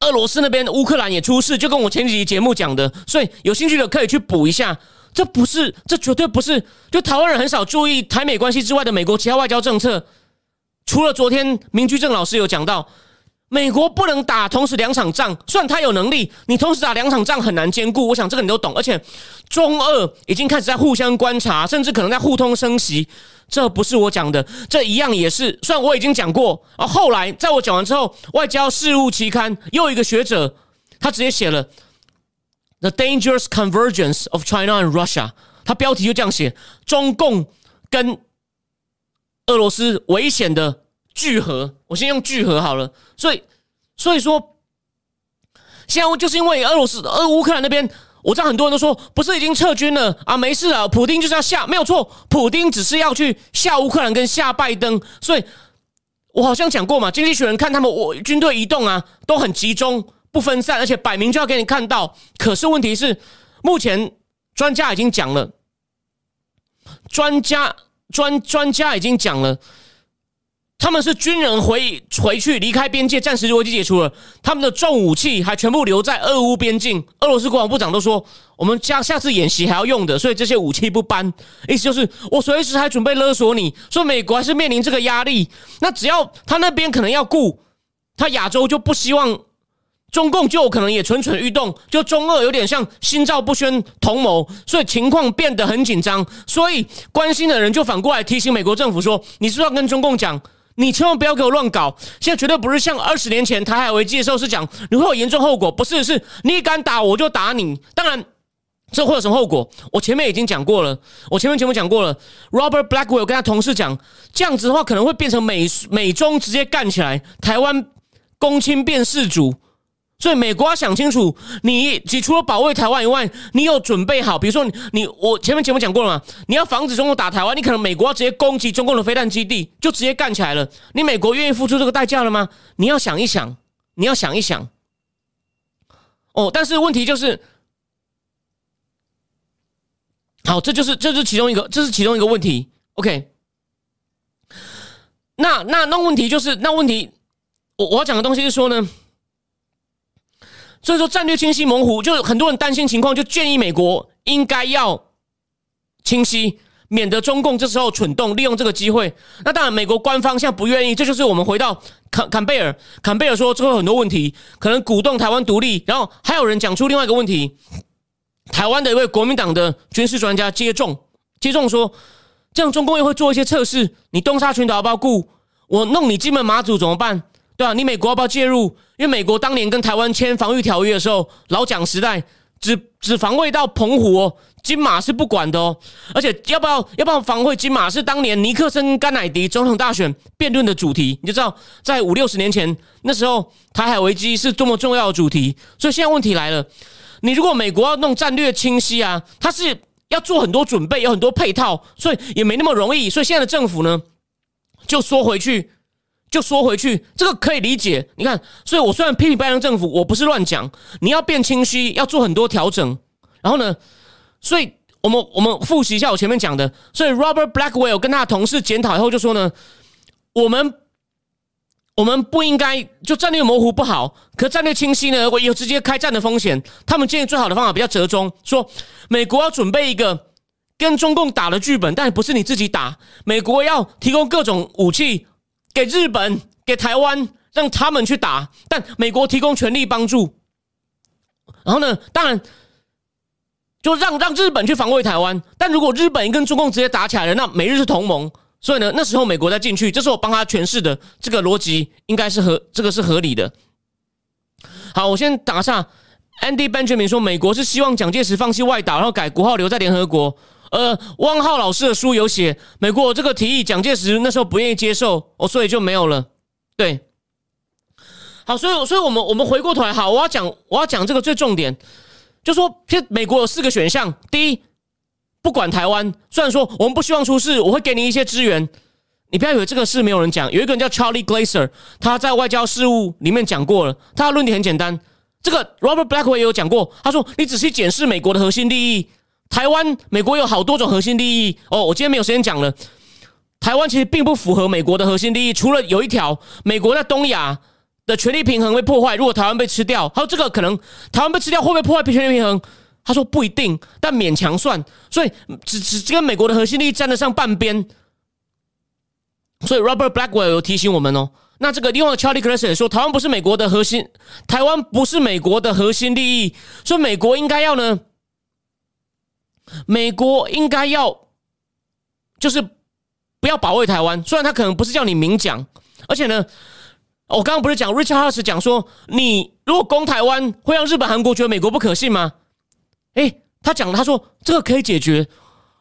俄罗斯那边乌克兰也出事，就跟我前几集节目讲的。所以有兴趣的可以去补一下。这不是，这绝对不是，就台湾人很少注意台美关系之外的美国其他外交政策。除了昨天明居正老师有讲到，美国不能打同时两场仗，虽然他有能力，你同时打两场仗很难兼顾。我想这个你都懂，而且中俄已经开始在互相观察，甚至可能在互通升息。这不是我讲的，这一样也是。虽然我已经讲过，而后来在我讲完之后，《外交事务》期刊又一个学者，他直接写了《The Dangerous Convergence of China and Russia》，他标题就这样写：中共跟。俄罗斯危险的聚合，我先用聚合好了。所以，所以说，现在就是因为俄罗斯、俄乌克兰那边，我知道很多人都说，不是已经撤军了啊？没事啊，普丁就是要下，没有错，普丁只是要去下乌克兰跟下拜登。所以，我好像讲过嘛，经济学人看他们我军队移动啊，都很集中，不分散，而且摆明就要给你看到。可是问题是，目前专家已经讲了，专家。专专家已经讲了，他们是军人回回去离开边界，暂时危机解除了，他们的重武器还全部留在俄乌边境。俄罗斯国防部长都说，我们下下次演习还要用的，所以这些武器不搬。意思就是我随时还准备勒索你，说美国还是面临这个压力。那只要他那边可能要顾，他亚洲就不希望。中共就可能也蠢蠢欲动，就中俄有点像心照不宣同谋，所以情况变得很紧张。所以关心的人就反过来提醒美国政府说：“你是不是要跟中共讲，你千万不要给我乱搞。现在绝对不是像二十年前台海危机的时候是讲你会有严重后果，不是，是你敢打我就打你。当然，这会有什么后果？我前面已经讲过了，我前面节目讲过了。Robert Blackwell 跟他同事讲，这样子的话可能会变成美美中直接干起来，台湾公卿变世主。”所以美国要想清楚，你你除了保卫台湾以外，你有准备好？比如说，你我前面节目讲过了嘛？你要防止中共打台湾，你可能美国要直接攻击中共的飞弹基地，就直接干起来了。你美国愿意付出这个代价了吗？你要想一想，你要想一想。哦，但是问题就是，好，这就是这是其中一个，这是其中一个问题。OK，那那那问题就是，那问题我我要讲的东西是说呢。所以说战略清晰模糊，就是很多人担心情况，就建议美国应该要清晰，免得中共这时候蠢动，利用这个机会。那当然，美国官方现在不愿意，这就是我们回到坎坎贝尔，坎贝尔说这会很多问题，可能鼓动台湾独立。然后还有人讲出另外一个问题，台湾的一位国民党的军事专家接种接种说，这样中共又会做一些测试，你东沙群岛要不要顾？我弄你金门马祖怎么办？对啊，你美国要不要介入？因为美国当年跟台湾签防御条约的时候，老蒋时代只只防卫到澎湖哦，金马是不管的哦。而且要不要要不要防卫金马，是当年尼克森甘乃迪总统大选辩论的主题。你就知道，在五六十年前那时候，台海危机是多么重要的主题。所以现在问题来了，你如果美国要弄战略清晰啊，它是要做很多准备，有很多配套，所以也没那么容易。所以现在的政府呢，就缩回去，就缩回去，这个可以理解。你看，所以我虽然批评拜登政府，我不是乱讲，你要变清晰，要做很多调整。然后呢，所以我们我们复习一下我前面讲的。所以 Robert Blackwell 跟他的同事检讨以后就说呢，我们。我们不应该就战略模糊不好，可战略清晰呢，我有直接开战的风险。他们建议最好的方法比较折中，说美国要准备一个跟中共打的剧本，但不是你自己打。美国要提供各种武器给日本、给台湾，让他们去打，但美国提供全力帮助。然后呢，当然就让让日本去防卫台湾。但如果日本跟中共直接打起来了，那美日是同盟。所以呢，那时候美国再进去，这是我帮他诠释的这个逻辑，应该是合这个是合理的。好，我先打下 Andy Benjamin 说，美国是希望蒋介石放弃外岛，然后改国号留在联合国。呃，汪浩老师的书有写，美国这个提议，蒋介石那时候不愿意接受，哦，所以就没有了。对，好，所以所以我们我们回过头来，好，我要讲我要讲这个最重点，就说，其实美国有四个选项，第一。不管台湾，虽然说我们不希望出事，我会给你一些资源。你不要以为这个事没有人讲。有一个人叫 Charlie Glaser，他在外交事务里面讲过了。他的论点很简单，这个 Robert Blackwell 也有讲过。他说：“你仔细检视美国的核心利益，台湾美国有好多种核心利益。哦，我今天没有时间讲了。台湾其实并不符合美国的核心利益，除了有一条，美国在东亚的权力平衡会破坏。如果台湾被吃掉，还有这个可能，台湾被吃掉会不会破坏权力平衡？”他说不一定，但勉强算，所以只只跟美国的核心利益沾得上半边。所以 Robert Blackwell 有提醒我们哦，那这个另外 Charlie Glaser 也说，台湾不是美国的核心，台湾不是美国的核心利益，所以美国应该要呢，美国应该要就是不要保卫台湾。虽然他可能不是叫你明讲，而且呢，我刚刚不是讲 Richard House 讲说，你如果攻台湾，会让日本、韩国觉得美国不可信吗？哎，他讲，他说这个可以解决，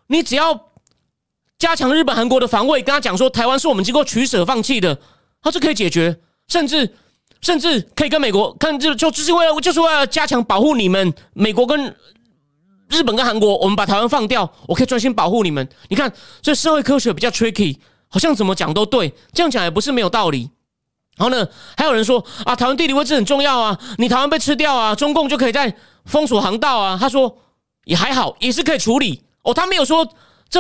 你只要加强日本、韩国的防卫，跟他讲说台湾是我们经过取舍放弃的，他是可以解决，甚至甚至可以跟美国看，就就就是为了就是为了加强保护你们，美国跟日本跟韩国，我们把台湾放掉，我可以专心保护你们。你看，这社会科学比较 tricky，好像怎么讲都对，这样讲也不是没有道理。然后呢，还有人说啊，台湾地理位置很重要啊，你台湾被吃掉啊，中共就可以在。封锁航道啊，他说也还好，也是可以处理哦。他没有说这，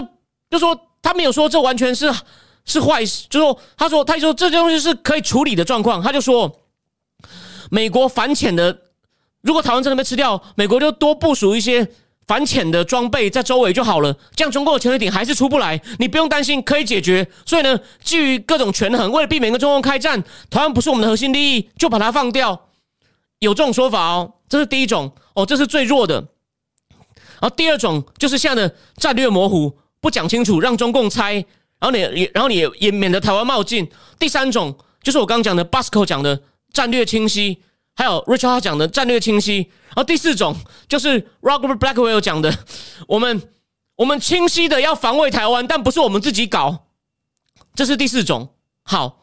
就说他没有说这完全是是坏事，就说他说他说这东西是可以处理的状况。他就说美国反潜的，如果台湾真的被吃掉，美国就多部署一些反潜的装备在周围就好了，这样中共的潜水艇还是出不来，你不用担心，可以解决。所以呢，基于各种权衡，为了避免跟中共开战，台湾不是我们的核心利益，就把它放掉。有这种说法哦，这是第一种哦，这是最弱的。然后第二种就是现在的战略模糊，不讲清楚，让中共猜，然后你也，然后你也也免得台湾冒进。第三种就是我刚刚讲的 Basco 讲的战略清晰，还有 Richard 讲的战略清晰。然后第四种就是 Robert Blackwell 讲的，我们我们清晰的要防卫台湾，但不是我们自己搞，这是第四种。好。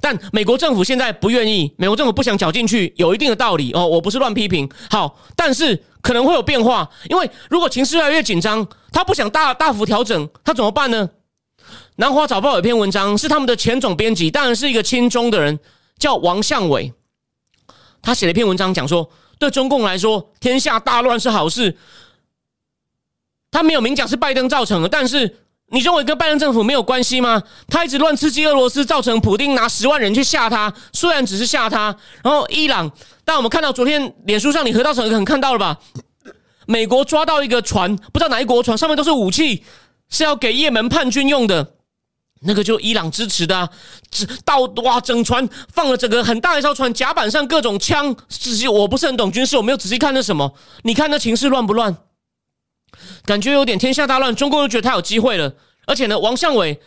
但美国政府现在不愿意，美国政府不想搅进去，有一定的道理哦。我不是乱批评，好，但是可能会有变化，因为如果情势越来越紧张，他不想大大幅调整，他怎么办呢？南华早报有一篇文章，是他们的前总编辑，当然是一个亲中的人，叫王向伟，他写了一篇文章，讲说对中共来说，天下大乱是好事。他没有明讲是拜登造成的，但是。你认为跟拜登政府没有关系吗？他一直乱刺激俄罗斯，造成普京拿十万人去吓他，虽然只是吓他。然后伊朗，但我们看到昨天脸书上你何道成可能看到了吧？美国抓到一个船，不知道哪一国船，上面都是武器，是要给也门叛军用的。那个就伊朗支持的，到哇整船放了整个很大一艘船，甲板上各种枪。仔细我不是很懂军事，我没有仔细看那什么。你看那情势乱不乱？感觉有点天下大乱，中共又觉得他有机会了，而且呢，王向伟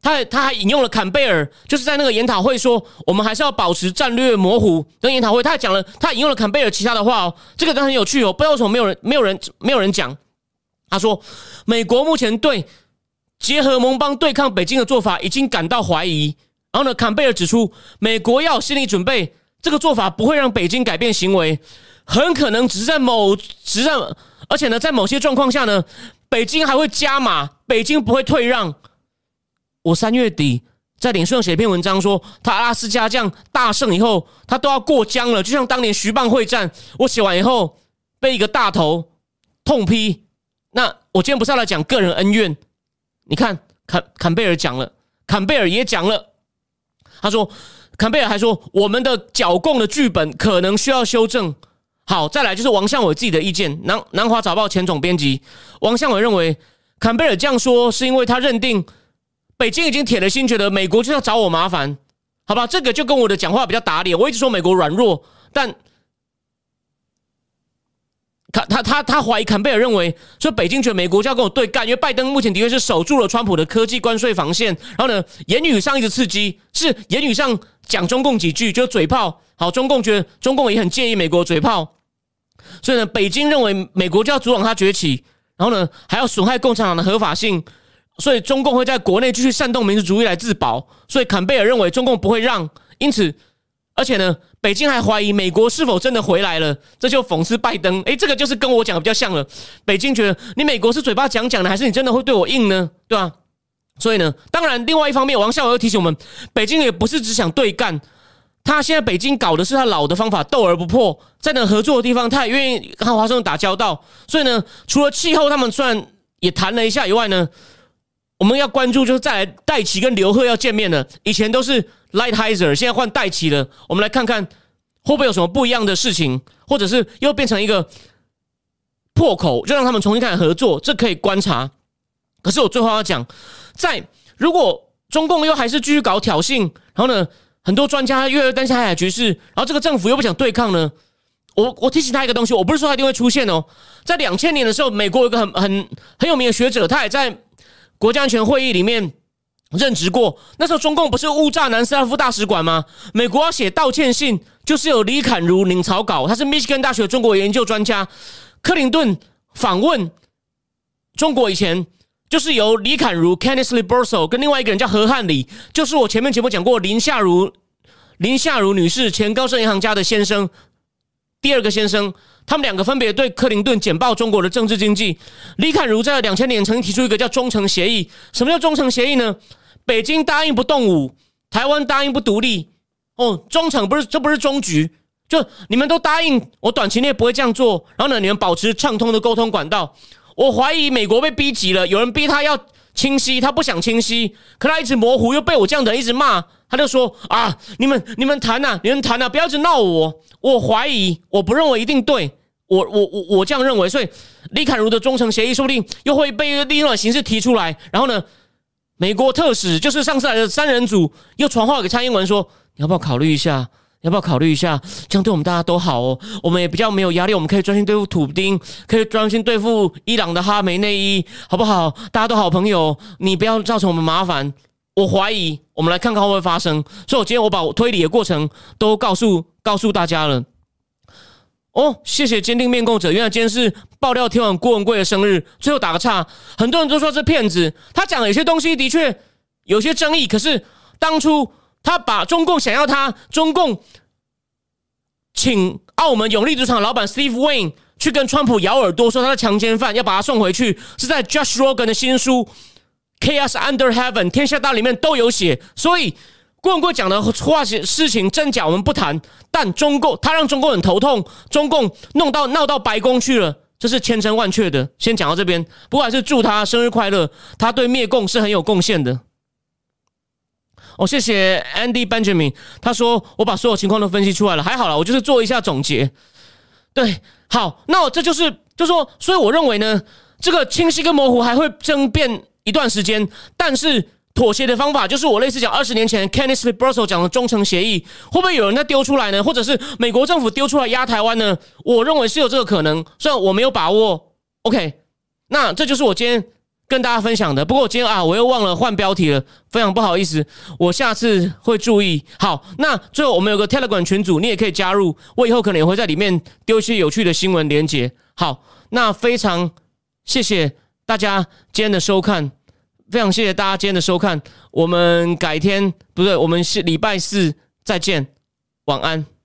他他还引用了坎贝尔，就是在那个研讨会说，我们还是要保持战略模糊。跟研讨会，他还讲了，他引用了坎贝尔其他的话哦，这个都很有趣哦，不知道为什么没有人没有人没有人讲。他说，美国目前对结合盟邦对抗北京的做法已经感到怀疑。然后呢，坎贝尔指出，美国要有心理准备，这个做法不会让北京改变行为，很可能只是在某只是在而且呢，在某些状况下呢，北京还会加码，北京不会退让。我三月底在脸书上写一篇文章，说他阿拉斯加这样大胜以后，他都要过江了，就像当年徐蚌会战。我写完以后被一个大头痛批。那我今天不是要来讲个人恩怨？你看，坎坎贝尔讲了，坎贝尔也讲了，他说，坎贝尔还说，我们的剿共的剧本可能需要修正。好，再来就是王向伟自己的意见，南南华早报前总编辑王向伟认为，坎贝尔这样说是因为他认定北京已经铁了心，觉得美国就要找我麻烦，好吧？这个就跟我的讲话比较打脸，我一直说美国软弱，但。他他他他怀疑坎贝尔认为说北京觉得美国就要跟我对干，因为拜登目前的确是守住了川普的科技关税防线，然后呢言语上一直刺激，是言语上讲中共几句就嘴炮，好中共觉得中共也很介意美国嘴炮，所以呢北京认为美国就要阻挡他崛起，然后呢还要损害共产党的合法性，所以中共会在国内继续煽动民族主义来自保，所以坎贝尔认为中共不会让，因此而且呢。北京还怀疑美国是否真的回来了，这就讽刺拜登。诶，这个就是跟我讲的比较像了。北京觉得你美国是嘴巴讲讲的，还是你真的会对我硬呢？对吧？所以呢，当然，另外一方面，王孝伟又提醒我们，北京也不是只想对干，他现在北京搞的是他老的方法，斗而不破，在那合作的地方，他也愿意和华盛顿打交道。所以呢，除了气候，他们虽然也谈了一下以外呢，我们要关注就是再来戴奇跟刘贺要见面了，以前都是。Lighthizer 现在换代齐了，我们来看看会不会有什么不一样的事情，或者是又变成一个破口，就让他们重新开始合作，这可以观察。可是我最后要讲，在如果中共又还是继续搞挑衅，然后呢，很多专家越来越担心海海局势，然后这个政府又不想对抗呢，我我提醒他一个东西，我不是说他一定会出现哦，在两千年的时候，美国有一个很很很有名的学者，他也在国家安全会议里面。任职过，那时候中共不是误炸南斯拉夫大使馆吗？美国要写道歉信，就是有李侃如领草稿，他是密歇根大学中国研究专家。克林顿访问中国以前，就是由李侃如 （Kenneth l e b o r s o 跟另外一个人叫何汉礼，就是我前面节目讲过林夏如林夏如女士，前高盛银行家的先生，第二个先生。他们两个分别对克林顿简报中国的政治经济。李侃如在两千年曾经提出一个叫“忠诚协议”。什么叫忠诚协议呢？北京答应不动武，台湾答应不独立。哦，忠诚不是这不是终局，就你们都答应我，短期内不会这样做。然后呢，你们保持畅通的沟通管道。我怀疑美国被逼急了，有人逼他要清晰，他不想清晰，可他一直模糊，又被我这样的人一直骂。他就说啊，你们你们谈呐，你们谈呐，不要一直闹我。我怀疑，我不认为一定对。我我我我这样认为，所以李侃如的忠诚协议说不定又会被另一种形式提出来。然后呢，美国特使就是上次来的三人组又传话给蔡英文说：“你要不要考虑一下？要不要考虑一下？这样对我们大家都好哦。我们也比较没有压力，我们可以专心对付土丁，可以专心对付伊朗的哈梅内伊，好不好？大家都好朋友，你不要造成我们麻烦。我怀疑，我们来看看会不会发生。所以，我今天我把我推理的过程都告诉告诉大家了。”哦，谢谢坚定面供者。原来今天是爆料天王郭文贵的生日。最后打个岔，很多人都说是骗子。他讲有些东西的确有些争议，可是当初他把中共想要他，中共请澳门永利赌场老板 Steve Wayne 去跟川普咬耳朵，说他是强奸犯，要把他送回去，是在 Josh Rogan 的新书《Chaos Under Heaven》天下大里面都有写，所以。郭文贵讲的话事情真假我们不谈，但中共他让中共很头痛，中共弄到闹到白宫去了，这是千真万确的。先讲到这边，不过还是祝他生日快乐，他对灭共是很有贡献的。哦，谢谢 Andy Benjamin，他说我把所有情况都分析出来了，还好了，我就是做一下总结。对，好，那我这就是就说，所以我认为呢，这个清晰跟模糊还会争辩一段时间，但是。妥协的方法就是我类似讲二十年前 Kenneth b r u s s e l 讲的忠诚协议，会不会有人再丢出来呢？或者是美国政府丢出来压台湾呢？我认为是有这个可能，虽然我没有把握。OK，那这就是我今天跟大家分享的。不过我今天啊，我又忘了换标题了，非常不好意思，我下次会注意。好，那最后我们有个 Telegram 群组，你也可以加入，我以后可能也会在里面丢一些有趣的新闻连接。好，那非常谢谢大家今天的收看。非常谢谢大家今天的收看，我们改天不对，我们是礼拜四再见，晚安。